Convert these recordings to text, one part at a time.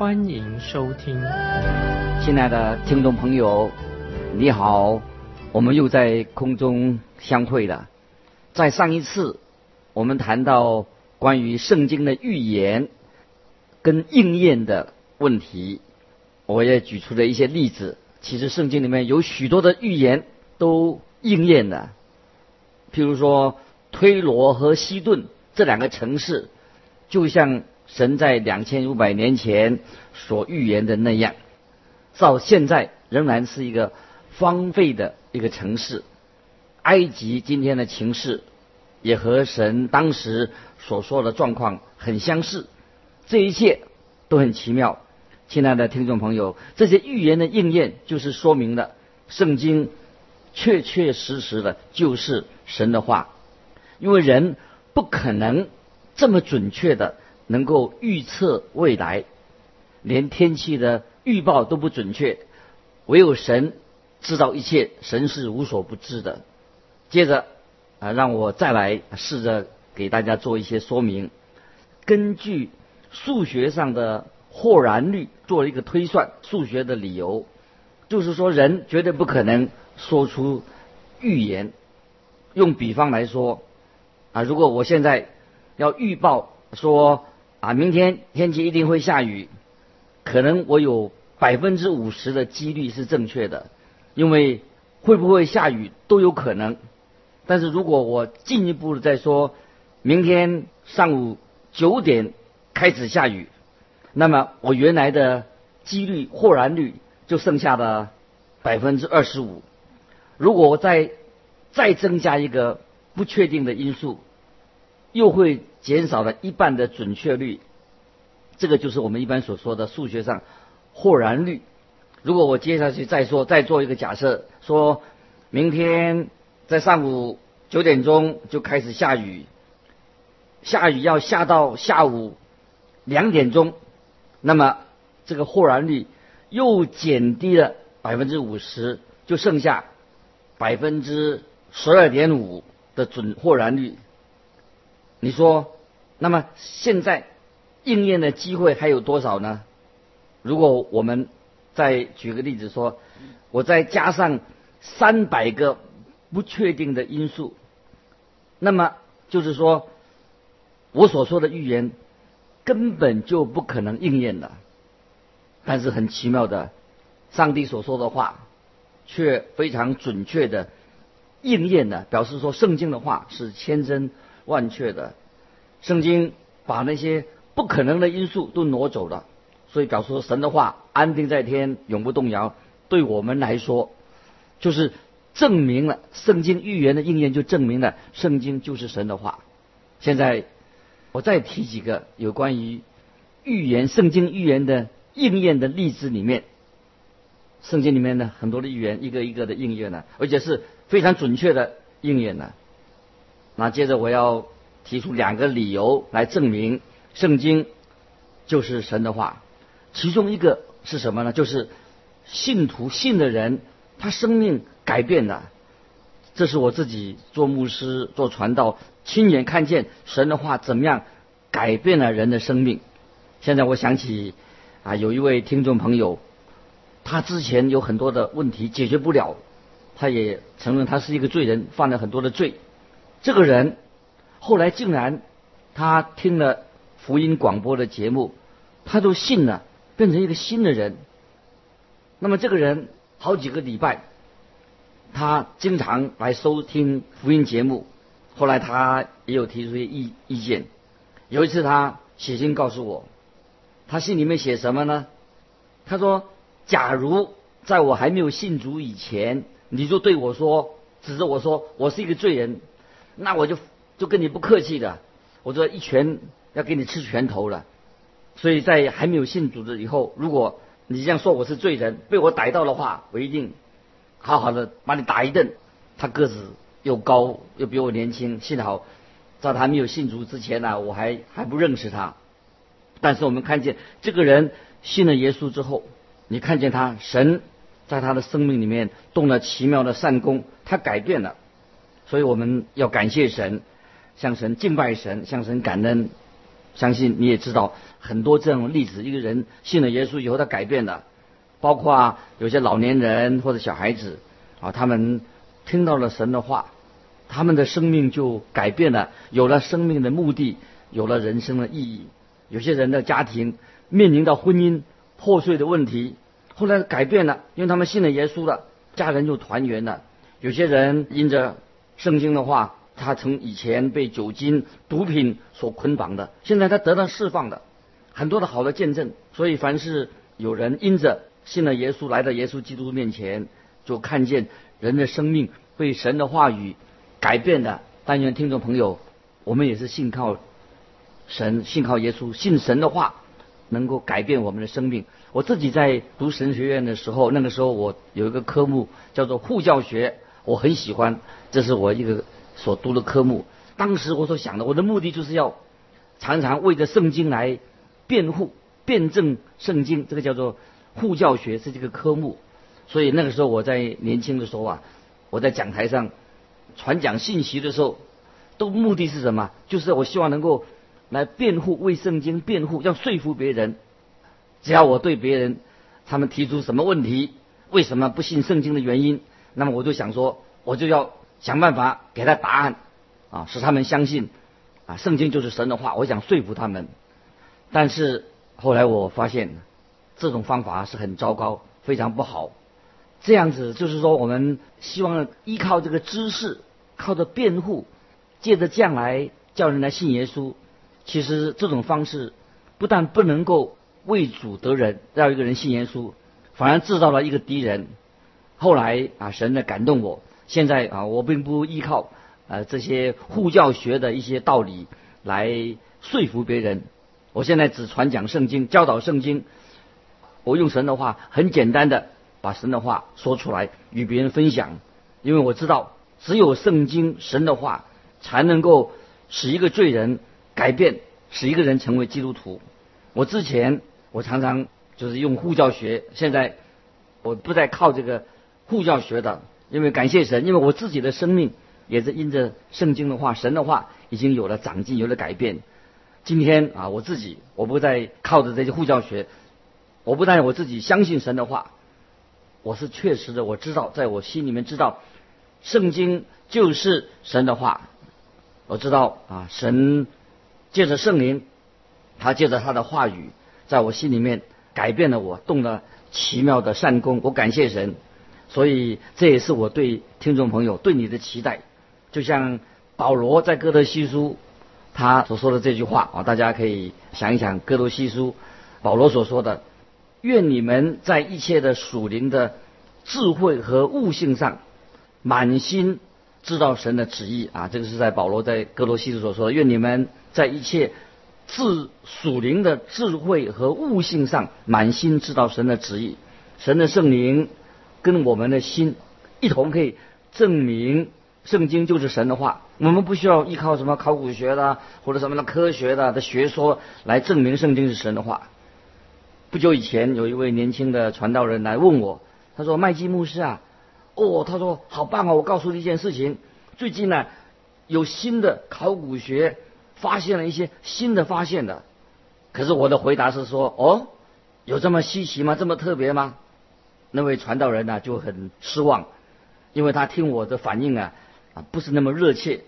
欢迎收听。亲爱的听众朋友，你好，我们又在空中相会了。在上一次，我们谈到关于圣经的预言跟应验的问题，我也举出了一些例子。其实圣经里面有许多的预言都应验了。譬如说，推罗和西顿这两个城市，就像神在两千五百年前所预言的那样，到现在仍然是一个荒废的一个城市。埃及今天的情势，也和神当时所说的状况很相似。这一切都很奇妙。亲爱的听众朋友，这些预言的应验，就是说明了圣经确确实实的就是。神的话，因为人不可能这么准确的能够预测未来，连天气的预报都不准确，唯有神知道一切，神是无所不知的。接着啊，让我再来试着给大家做一些说明。根据数学上的豁然率做了一个推算，数学的理由就是说，人绝对不可能说出预言。用比方来说，啊，如果我现在要预报说啊，明天天气一定会下雨，可能我有百分之五十的几率是正确的，因为会不会下雨都有可能。但是如果我进一步的再说，明天上午九点开始下雨，那么我原来的几率或然率就剩下了百分之二十五。如果我在再增加一个不确定的因素，又会减少了一半的准确率。这个就是我们一般所说的数学上或然率。如果我接下去再说，再做一个假设，说明天在上午九点钟就开始下雨，下雨要下到下午两点钟，那么这个或然率又减低了百分之五十，就剩下百分之。十二点五的准或然率，你说，那么现在应验的机会还有多少呢？如果我们再举个例子说，我再加上三百个不确定的因素，那么就是说，我所说的预言根本就不可能应验的。但是很奇妙的，上帝所说的话却非常准确的。应验的，表示说圣经的话是千真万确的。圣经把那些不可能的因素都挪走了，所以表示神的话安定在天，永不动摇。对我们来说，就是证明了圣经预言的应验，就证明了圣经就是神的话。现在我再提几个有关于预言、圣经预言的应验的例子里面，圣经里面的很多的预言，一个一个的应验呢，而且是。非常准确的应验呢。那接着我要提出两个理由来证明圣经就是神的话。其中一个是什么呢？就是信徒信的人，他生命改变了。这是我自己做牧师、做传道，亲眼看见神的话怎么样改变了人的生命。现在我想起啊，有一位听众朋友，他之前有很多的问题解决不了。他也承认他是一个罪人，犯了很多的罪。这个人后来竟然他听了福音广播的节目，他都信了，变成一个新的人。那么这个人好几个礼拜，他经常来收听福音节目。后来他也有提出些意意见。有一次他写信告诉我，他信里面写什么呢？他说：“假如在我还没有信主以前。”你就对我说，指着我说我是一个罪人，那我就就跟你不客气的，我说一拳要给你吃拳头了。所以在还没有信主的以后，如果你这样说我是罪人，被我逮到的话，我一定好好的把你打一顿。他个子又高，又比我年轻，幸好在他没有信主之前呢，我还还不认识他。但是我们看见这个人信了耶稣之后，你看见他神在他的生命里面动了奇妙的善功，他改变了。所以我们要感谢神，向神敬拜神，向神感恩。相信你也知道很多这样的例子，一个人信了耶稣以后，他改变了，包括有些老年人或者小孩子啊，他们听到了神的话，他们的生命就改变了，有了生命的目的，有了人生的意义。有些人的家庭面临到婚姻破碎的问题，后来改变了，因为他们信了耶稣了，家人就团圆了。有些人因着圣经的话。他从以前被酒精、毒品所捆绑的，现在他得到释放的，很多的好的见证。所以，凡是有人因着信了耶稣，来到耶稣基督面前，就看见人的生命被神的话语改变的。但愿听众朋友，我们也是信靠神，信靠耶稣，信神的话能够改变我们的生命。我自己在读神学院的时候，那个时候我有一个科目叫做护教学，我很喜欢，这是我一个。所读的科目，当时我所想的，我的目的就是要常常为着圣经来辩护、辩证圣经，这个叫做护教学是这个科目。所以那个时候我在年轻的时候啊，我在讲台上传讲信息的时候，都目的是什么？就是我希望能够来辩护、为圣经辩护，要说服别人。只要我对别人他们提出什么问题，为什么不信圣经的原因，那么我就想说，我就要。想办法给他答案，啊，使他们相信，啊，圣经就是神的话。我想说服他们，但是后来我发现，这种方法是很糟糕，非常不好。这样子就是说，我们希望依靠这个知识，靠着辩护，借着将来叫人来信耶稣。其实这种方式不但不能够为主得人，让一个人信耶稣，反而制造了一个敌人。后来啊，神呢感动我。现在啊，我并不依靠呃这些护教学的一些道理来说服别人。我现在只传讲圣经，教导圣经。我用神的话，很简单的把神的话说出来，与别人分享。因为我知道，只有圣经神的话，才能够使一个罪人改变，使一个人成为基督徒。我之前我常常就是用护教学，现在我不再靠这个护教学的。因为感谢神，因为我自己的生命也是因着圣经的话、神的话，已经有了长进，有了改变。今天啊，我自己我不再靠着这些护教学，我不但我自己相信神的话，我是确实的，我知道在我心里面知道，圣经就是神的话。我知道啊，神借着圣灵，他借着他的话语，在我心里面改变了我，动了奇妙的善功。我感谢神。所以这也是我对听众朋友对你的期待，就像保罗在哥德西书他所说的这句话啊，大家可以想一想哥德西书保罗所说的：“愿你们在一切的属灵的智慧和悟性上，满心知道神的旨意啊。”这个是在保罗在哥罗西书所说的：“愿你们在一切智属灵的智慧和悟性上，满心知道神的旨意，神的圣灵。”跟我们的心一同可以证明圣经就是神的话，我们不需要依靠什么考古学的或者什么的科学的的学说来证明圣经是神的话。不久以前，有一位年轻的传道人来问我，他说：“麦基牧师啊，哦，他说好棒哦，我告诉你一件事情，最近呢有新的考古学发现了一些新的发现的。”可是我的回答是说：“哦，有这么稀奇吗？这么特别吗？”那位传道人呢就很失望，因为他听我的反应啊啊不是那么热切。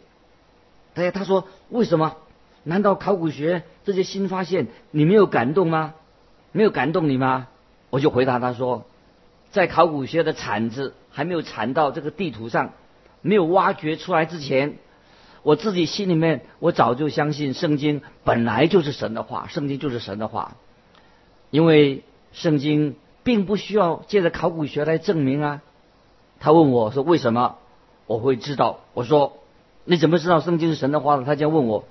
哎他说为什么？难道考古学这些新发现你没有感动吗？没有感动你吗？我就回答他说，在考古学的铲子还没有铲到这个地图上，没有挖掘出来之前，我自己心里面我早就相信圣经本来就是神的话，圣经就是神的话，因为圣经。并不需要借着考古学来证明啊。他问我说：“为什么我会知道？”我说：“你怎么知道圣经是神的话呢？”他这样问我，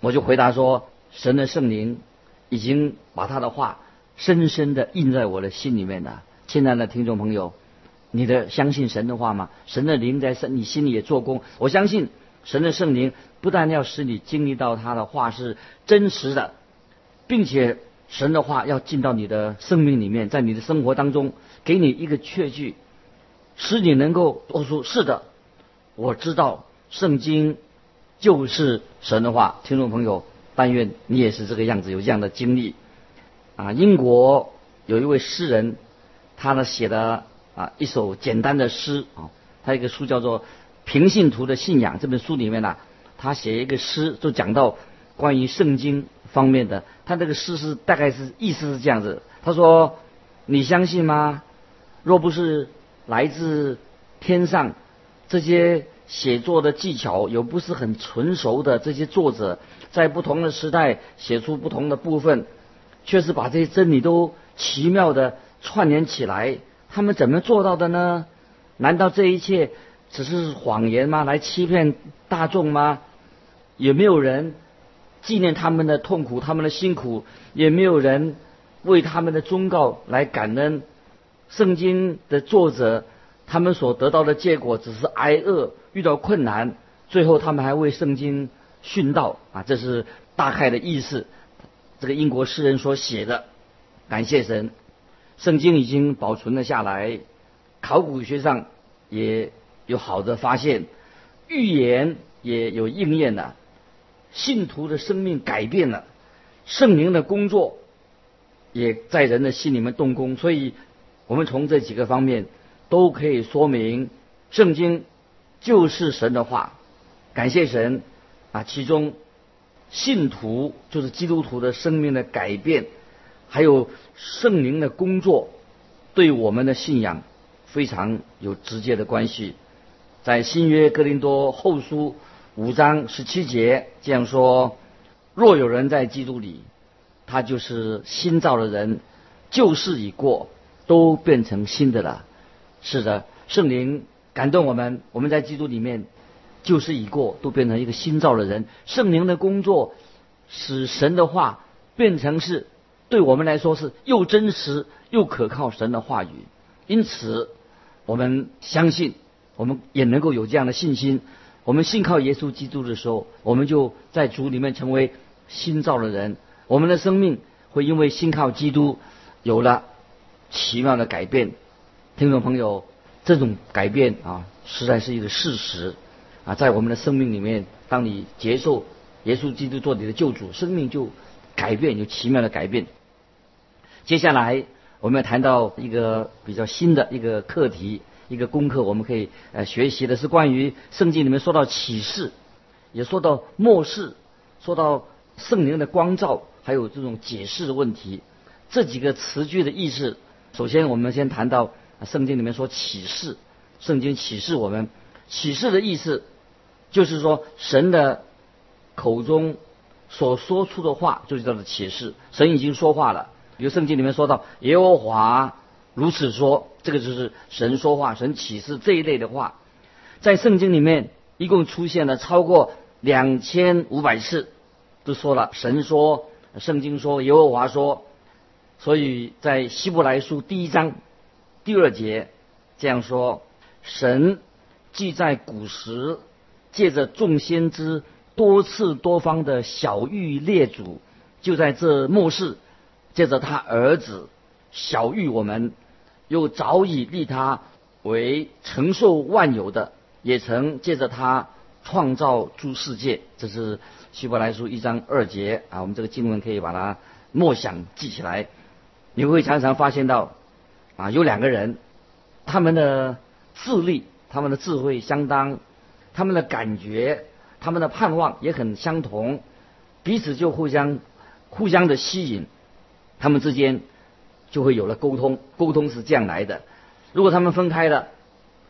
我就回答说：“神的圣灵已经把他的话深深的印在我的心里面了。亲爱的听众朋友，你的相信神的话吗？神的灵在你心里也做工。我相信神的圣灵不但要使你经历到他的话是真实的，并且神的话要进到你的生命里面，在你的生活当中给你一个确据，使你能够我说是的，我知道圣经就是神的话。听众朋友，但愿你也是这个样子，有这样的经历。啊，英国有一位诗人，他呢写的啊一首简单的诗啊，他一个书叫做《平信徒的信仰》。这本书里面呢，他写一个诗，就讲到关于圣经方面的。他这个诗是大概是意思是这样子，他说：“你相信吗？若不是来自天上这些写作的技巧，有不是很纯熟的这些作者，在不同的时代写出不同的部分。”却是把这些真理都奇妙的串联起来，他们怎么做到的呢？难道这一切只是谎言吗？来欺骗大众吗？也没有人纪念他们的痛苦、他们的辛苦，也没有人为他们的忠告来感恩。圣经的作者，他们所得到的结果只是挨饿、遇到困难，最后他们还为圣经殉道啊！这是大概的意思。这个英国诗人所写的，感谢神，圣经已经保存了下来，考古学上也有好的发现，预言也有应验了，信徒的生命改变了，圣灵的工作也在人的心里面动工，所以我们从这几个方面都可以说明，圣经就是神的话，感谢神啊，其中。信徒就是基督徒的生命的改变，还有圣灵的工作，对我们的信仰非常有直接的关系。在新约哥林多后书五章十七节这样说：“若有人在基督里，他就是新造的人，旧事已过，都变成新的了。”是的，圣灵感动我们，我们在基督里面。旧事已过，都变成一个新造的人。圣灵的工作，使神的话变成是对我们来说是又真实又可靠神的话语。因此，我们相信，我们也能够有这样的信心。我们信靠耶稣基督的时候，我们就在主里面成为新造的人。我们的生命会因为信靠基督有了奇妙的改变。听众朋友，这种改变啊，实在是一个事实。啊，在我们的生命里面，当你接受耶稣基督做你的救主，生命就改变，有奇妙的改变。接下来我们要谈到一个比较新的一个课题，一个功课，我们可以呃学习的是关于圣经里面说到启示，也说到末世，说到圣灵的光照，还有这种解释的问题。这几个词句的意思，首先我们先谈到圣经里面说启示，圣经启示我们启示的意思。就是说，神的口中所说出的话，就叫做启示。神已经说话了。比如圣经里面说到耶和华如此说，这个就是神说话，神启示这一类的话，在圣经里面一共出现了超过两千五百次，都说了神说，圣经说，耶和华说。所以在希伯来书第一章第二节这样说：神既在古时。借着众先知多次多方的小玉列祖，就在这末世，借着他儿子小玉我们，又早已立他为承受万有的，也曾借着他创造诸世界。这是希伯来书一章二节啊，我们这个经文可以把它默想记起来。你会常常发现到啊，有两个人，他们的智力、他们的智慧相当。他们的感觉，他们的盼望也很相同，彼此就互相互相的吸引，他们之间就会有了沟通。沟通是这样来的。如果他们分开了，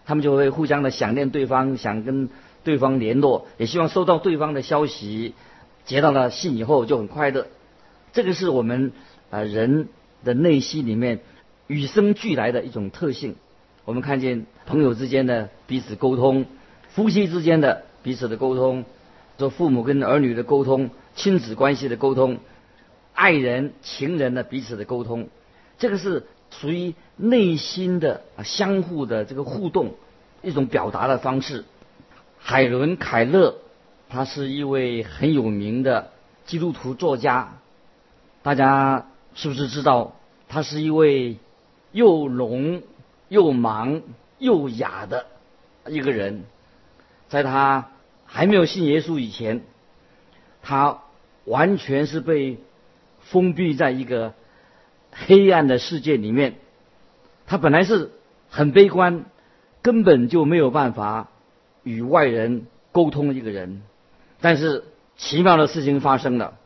他们就会互相的想念对方，想跟对方联络，也希望收到对方的消息。接到了信以后就很快乐。这个是我们啊人的内心里面与生俱来的一种特性。我们看见朋友之间的彼此沟通。夫妻之间的彼此的沟通，做父母跟儿女的沟通，亲子关系的沟通，爱人、情人的彼此的沟通，这个是属于内心的啊相互的这个互动一种表达的方式。海伦·凯勒，他是一位很有名的基督徒作家，大家是不是知道？他是一位又聋又盲又哑的一个人，在他还没有信耶稣以前，他完全是被封闭在一个黑暗的世界里面。他本来是很悲观，根本就没有办法与外人沟通一个人。但是奇妙的事情发生了，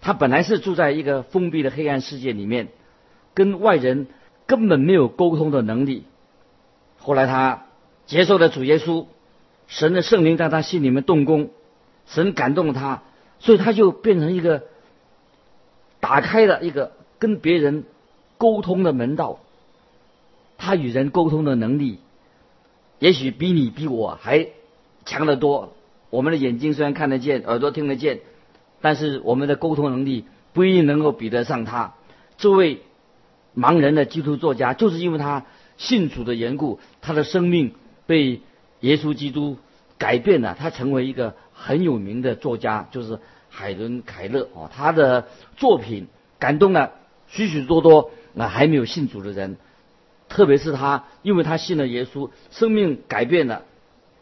他本来是住在一个封闭的黑暗世界里面。跟外人根本没有沟通的能力。后来他接受了主耶稣，神的圣灵在他心里面动工，神感动了他，所以他就变成一个打开了一个跟别人沟通的门道。他与人沟通的能力，也许比你比我还强得多。我们的眼睛虽然看得见，耳朵听得见，但是我们的沟通能力不一定能够比得上他。这位。盲人的基督作家，就是因为他信主的缘故，他的生命被耶稣基督改变了，他成为一个很有名的作家，就是海伦·凯勒哦。他的作品感动了许许多多那还没有信主的人，特别是他，因为他信了耶稣，生命改变了，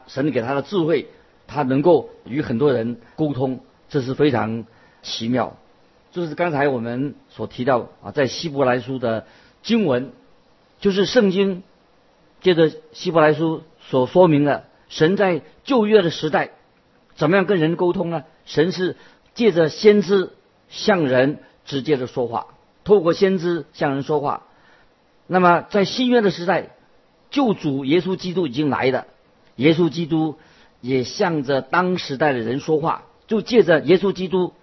神给他的智慧，他能够与很多人沟通，这是非常奇妙。就是刚才我们所提到啊，在希伯来书的经文，就是圣经借着希伯来书所说明的，神在旧约的时代怎么样跟人沟通呢？神是借着先知向人直接的说话，透过先知向人说话。那么在新约的时代，救主耶稣基督已经来了，耶稣基督也向着当时代的人说话，就借着耶稣基督。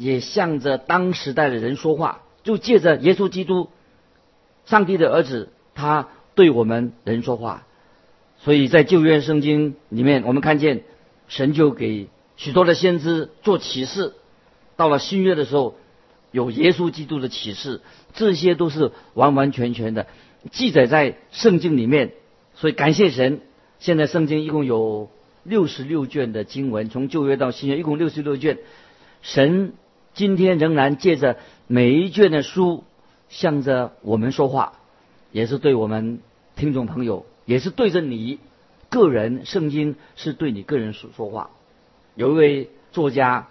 也向着当时代的人说话，就借着耶稣基督，上帝的儿子，他对我们人说话。所以在旧约圣经里面，我们看见神就给许多的先知做启示。到了新约的时候，有耶稣基督的启示，这些都是完完全全的记载在圣经里面。所以感谢神，现在圣经一共有六十六卷的经文，从旧约到新约一共六十六卷，神。今天仍然借着每一卷的书，向着我们说话，也是对我们听众朋友，也是对着你个人。圣经是对你个人说说话。有一位作家，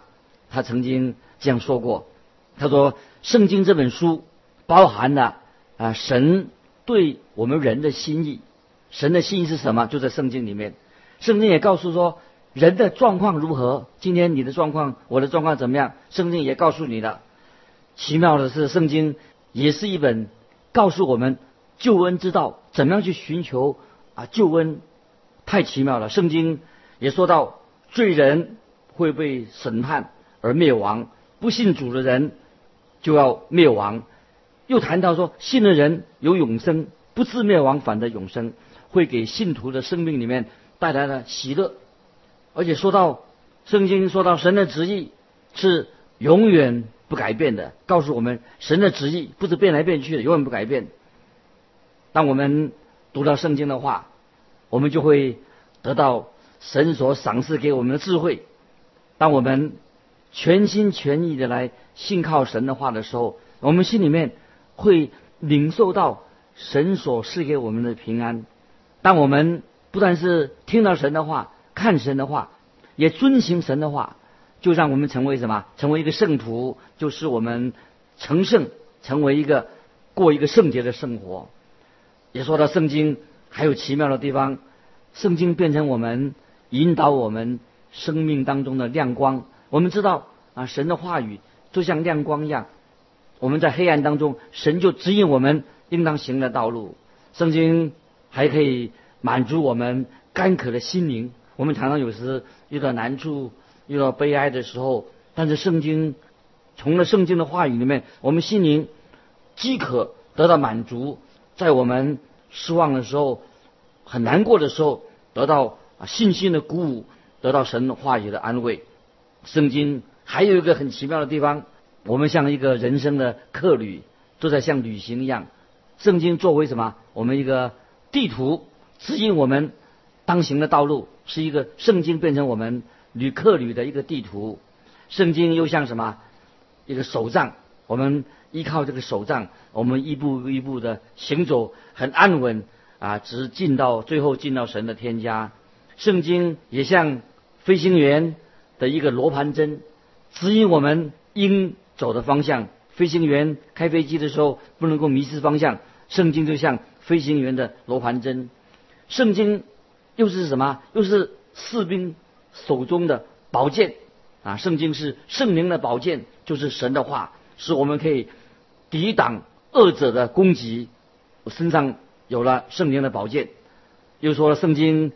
他曾经这样说过：“他说，圣经这本书包含了啊神对我们人的心意。神的心意是什么？就在圣经里面。圣经也告诉说。”人的状况如何？今天你的状况，我的状况怎么样？圣经也告诉你了。奇妙的是，圣经也是一本告诉我们救恩之道，怎么样去寻求啊救恩，太奇妙了。圣经也说到，罪人会被审判而灭亡，不信主的人就要灭亡。又谈到说，信的人有永生，不自灭亡，反得永生，会给信徒的生命里面带来了喜乐。而且说到圣经，说到神的旨意是永远不改变的，告诉我们神的旨意不是变来变去的，永远不改变。当我们读到圣经的话，我们就会得到神所赏赐给我们的智慧。当我们全心全意的来信靠神的话的时候，我们心里面会领受到神所赐给我们的平安。当我们不但是听到神的话，看神的话，也遵行神的话，就让我们成为什么？成为一个圣徒，就是我们成圣，成为一个过一个圣洁的生活。也说到圣经还有奇妙的地方，圣经变成我们引导我们生命当中的亮光。我们知道啊，神的话语就像亮光一样，我们在黑暗当中，神就指引我们应当行的道路。圣经还可以满足我们干渴的心灵。我们常常有时遇到难处、遇到悲哀的时候，但是圣经从了圣经的话语里面，我们心灵饥渴得到满足，在我们失望的时候、很难过的时候，得到啊信心的鼓舞，得到神话语的安慰。圣经还有一个很奇妙的地方，我们像一个人生的客旅，都在像旅行一样。圣经作为什么？我们一个地图，指引我们当行的道路，是一个圣经变成我们旅客旅的一个地图。圣经又像什么？一个手杖，我们依靠这个手杖，我们一步一步的行走，很安稳啊，直进到最后进到神的天家。圣经也像飞行员的一个罗盘针，指引我们应走的方向。飞行员开飞机的时候不能够迷失方向，圣经就像飞行员的罗盘针。圣经又是什么？又是士兵手中的宝剑啊！圣经是圣灵的宝剑，就是神的话，使我们可以抵挡恶者的攻击。我身上有了圣灵的宝剑，又说圣经。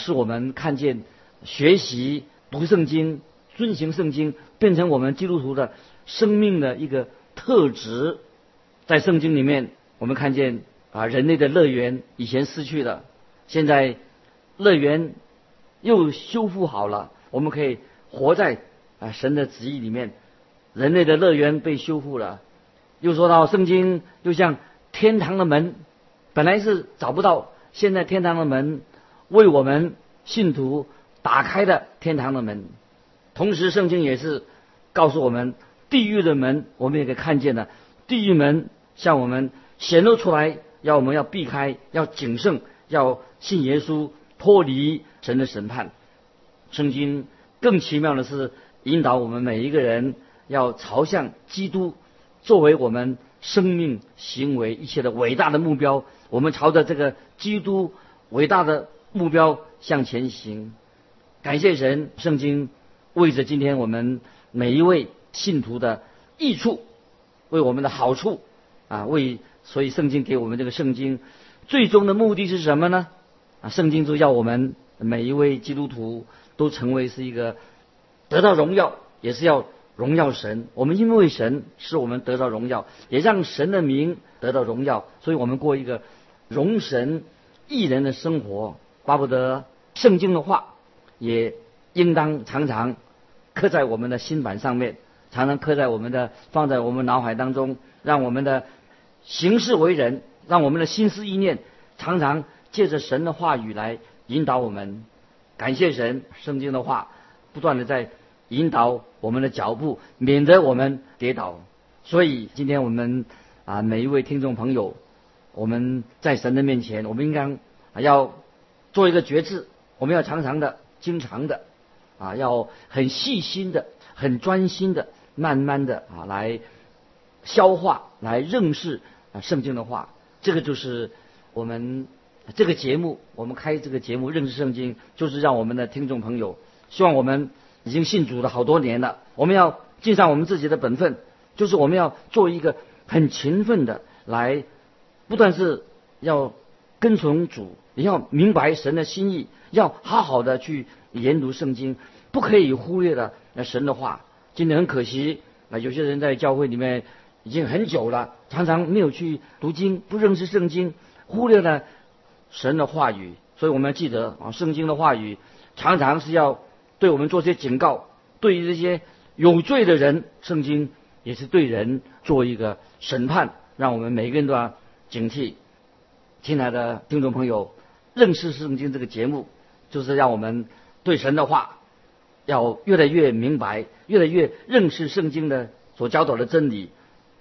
是我们看见、学习、读圣经、遵行圣经，变成我们基督徒的生命的一个特质。在圣经里面，我们看见啊，人类的乐园以前失去了，现在乐园又修复好了，我们可以活在啊神的旨意里面。人类的乐园被修复了。又说到圣经，就像天堂的门，本来是找不到，现在天堂的门。为我们信徒打开了天堂的门，同时圣经也是告诉我们，地狱的门我们也可以看见了。地狱门向我们显露出来，要我们要避开，要谨慎，要信耶稣，脱离神的审判。圣经更奇妙的是，引导我们每一个人要朝向基督，作为我们生命行为一切的伟大的目标。我们朝着这个基督伟大的。目标向前行，感谢神，圣经为着今天我们每一位信徒的益处，为我们的好处啊，为所以圣经给我们这个圣经最终的目的是什么呢？啊，圣经就要我们每一位基督徒都成为是一个得到荣耀，也是要荣耀神。我们因为神使我们得到荣耀，也让神的名得到荣耀，所以我们过一个荣神益人的生活。巴不得圣经的话，也应当常常刻在我们的心板上面，常常刻在我们的放在我们脑海当中，让我们的行事为人，让我们的心思意念常常借着神的话语来引导我们。感谢神，圣经的话不断的在引导我们的脚步，免得我们跌倒。所以今天我们啊每一位听众朋友，我们在神的面前，我们应该要。做一个决志，我们要常常的、经常的，啊，要很细心的、很专心的、慢慢的啊，来消化、来认识啊圣经的话。这个就是我们这个节目，我们开这个节目认识圣经，就是让我们的听众朋友，希望我们已经信主了好多年了，我们要尽上我们自己的本分，就是我们要做一个很勤奋的来，不但是要跟从主。你要明白神的心意，要好好的去研读圣经，不可以忽略了那神的话。今天很可惜啊，有些人在教会里面已经很久了，常常没有去读经，不认识圣经，忽略了神的话语。所以我们要记得啊，圣经的话语常常是要对我们做些警告。对于这些有罪的人，圣经也是对人做一个审判，让我们每个人都要警惕。亲爱的听众朋友。认识圣经这个节目，就是让我们对神的话要越来越明白，越来越认识圣经的所教导的真理。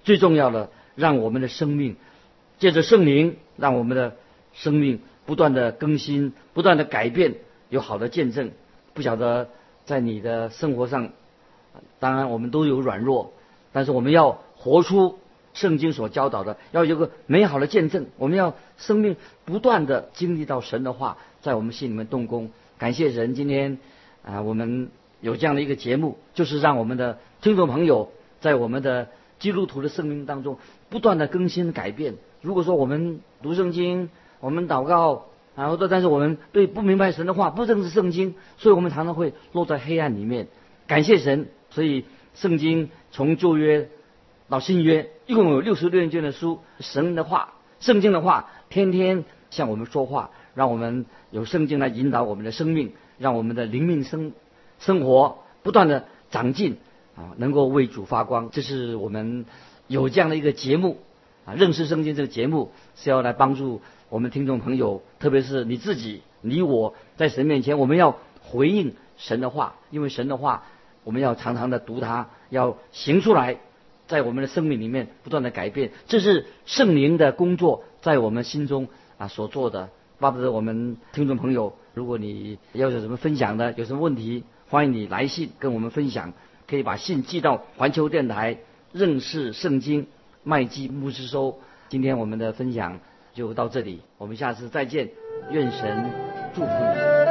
最重要的，让我们的生命借着圣灵，让我们的生命不断的更新，不断的改变，有好的见证。不晓得在你的生活上，当然我们都有软弱，但是我们要活出。圣经所教导的，要有个美好的见证。我们要生命不断的经历到神的话，在我们心里面动工。感谢神，今天啊，我们有这样的一个节目，就是让我们的听众朋友在我们的基督徒的生命当中不断的更新改变。如果说我们读圣经，我们祷告，然后但是我们对不明白神的话，不认识圣经，所以我们常常会落在黑暗里面。感谢神，所以圣经从旧约。到新约一共有六十六卷的书，神的话、圣经的话，天天向我们说话，让我们有圣经来引导我们的生命，让我们的灵命生生活不断的长进啊，能够为主发光。这是我们有这样的一个节目，啊，认识圣经这个节目是要来帮助我们听众朋友，特别是你自己、你我在神面前，我们要回应神的话，因为神的话我们要常常的读它，要行出来，在我们的生命里面不断的改变，这是圣灵的工作在我们心中啊所做的。巴不得我们听众朋友，如果你要有什么分享的，有什么问题，欢迎你来信跟我们分享，可以把信寄到环球电台认识圣经。麦基牧师收，今天我们的分享就到这里，我们下次再见，愿神祝福你。